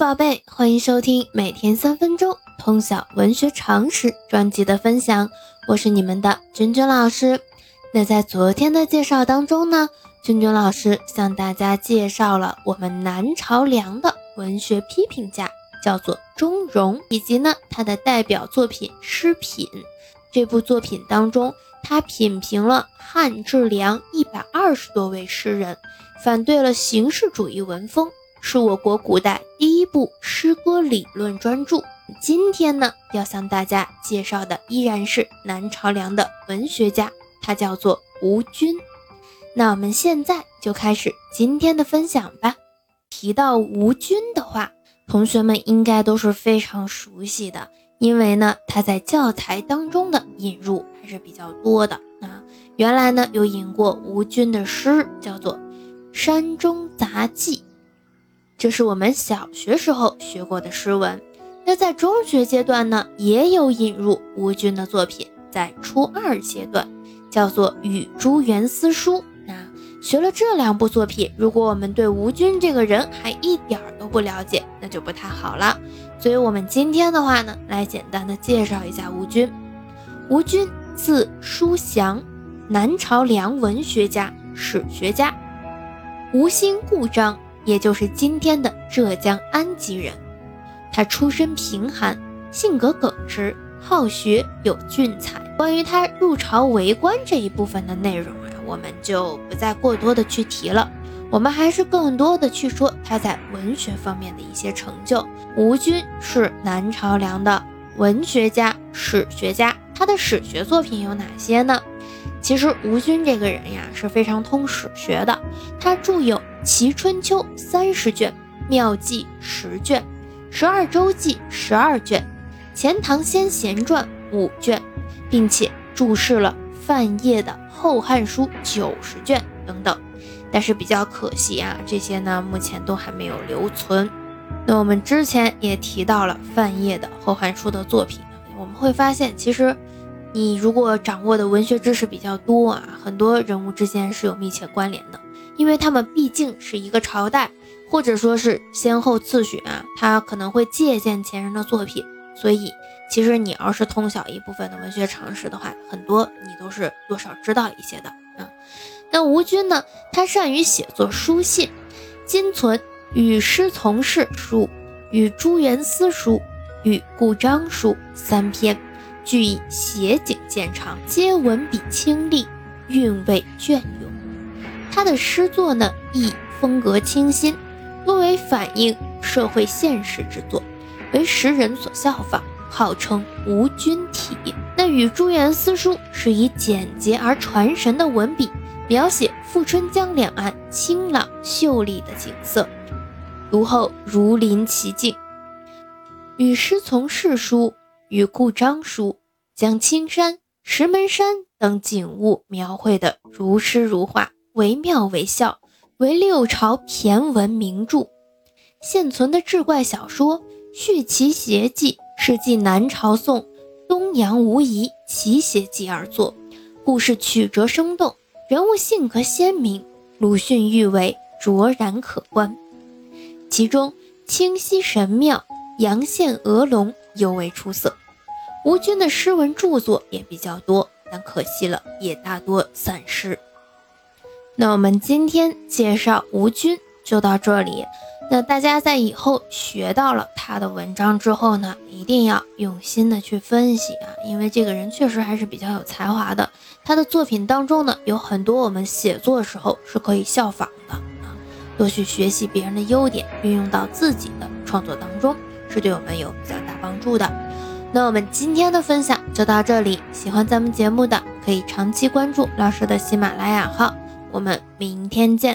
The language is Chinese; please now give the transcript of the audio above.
宝贝，欢迎收听每天三分钟通晓文学常识专辑的分享，我是你们的君君老师。那在昨天的介绍当中呢，君君老师向大家介绍了我们南朝梁的文学批评家，叫做钟嵘，以及呢他的代表作品《诗品》。这部作品当中，他品评了汉至梁一百二十多位诗人，反对了形式主义文风。是我国古代第一部诗歌理论专著。今天呢，要向大家介绍的依然是南朝梁的文学家，他叫做吴均。那我们现在就开始今天的分享吧。提到吴均的话，同学们应该都是非常熟悉的，因为呢，他在教材当中的引入还是比较多的啊。原来呢，有引过吴均的诗，叫做《山中杂记》。这是我们小学时候学过的诗文，那在中学阶段呢，也有引入吴均的作品，在初二阶段叫做《与朱元思书》。那学了这两部作品，如果我们对吴均这个人还一点儿都不了解，那就不太好了。所以，我们今天的话呢，来简单的介绍一下吴均。吴均字叔祥，南朝梁文学家、史学家，吴兴故章。也就是今天的浙江安吉人，他出身贫寒，性格耿直，好学，有俊才。关于他入朝为官这一部分的内容啊，我们就不再过多的去提了。我们还是更多的去说他在文学方面的一些成就。吴均是南朝梁的文学家、史学家，他的史学作品有哪些呢？其实吴军这个人呀是非常通史学的，他著有《齐春秋》三十卷，《妙记》十卷，《十二周记》十二卷，《钱塘先贤传》五卷，并且注释了范晔的《后汉书》九十卷等等。但是比较可惜啊，这些呢目前都还没有留存。那我们之前也提到了范晔的《后汉书》的作品，我们会发现其实。你如果掌握的文学知识比较多啊，很多人物之间是有密切关联的，因为他们毕竟是一个朝代，或者说是先后次序啊，他可能会借鉴前人的作品，所以其实你要是通晓一部分的文学常识的话，很多你都是多少知道一些的啊。那吴军呢，他善于写作书信，今存《与师从事书》《与朱元思书》《与顾章书》三篇。俱以写景见长，皆文笔清丽，韵味隽永。他的诗作呢，亦风格清新，多为反映社会现实之作，为时人所效仿，号称吴君体。那《与朱元思书》是以简洁而传神的文笔，描写富春江两岸清朗秀丽的景色，读后如临其境。与师从事书。与顾章书将青山、石门山等景物描绘得如诗如画，惟妙惟肖，为六朝骈文名著。现存的志怪小说《续奇邪记》是继南朝宋东阳无疑奇邪记而作，故事曲折生动，人物性格鲜明，鲁迅誉为卓然可观。其中清溪神庙、阳羡鹅龙尤为出色。吴军的诗文著作也比较多，但可惜了，也大多散失。那我们今天介绍吴军就到这里。那大家在以后学到了他的文章之后呢，一定要用心的去分析啊，因为这个人确实还是比较有才华的。他的作品当中呢，有很多我们写作时候是可以效仿的啊，多去学习别人的优点，运用到自己的创作当中，是对我们有比较大帮助的。那我们今天的分享就到这里，喜欢咱们节目的可以长期关注老师的喜马拉雅号，我们明天见。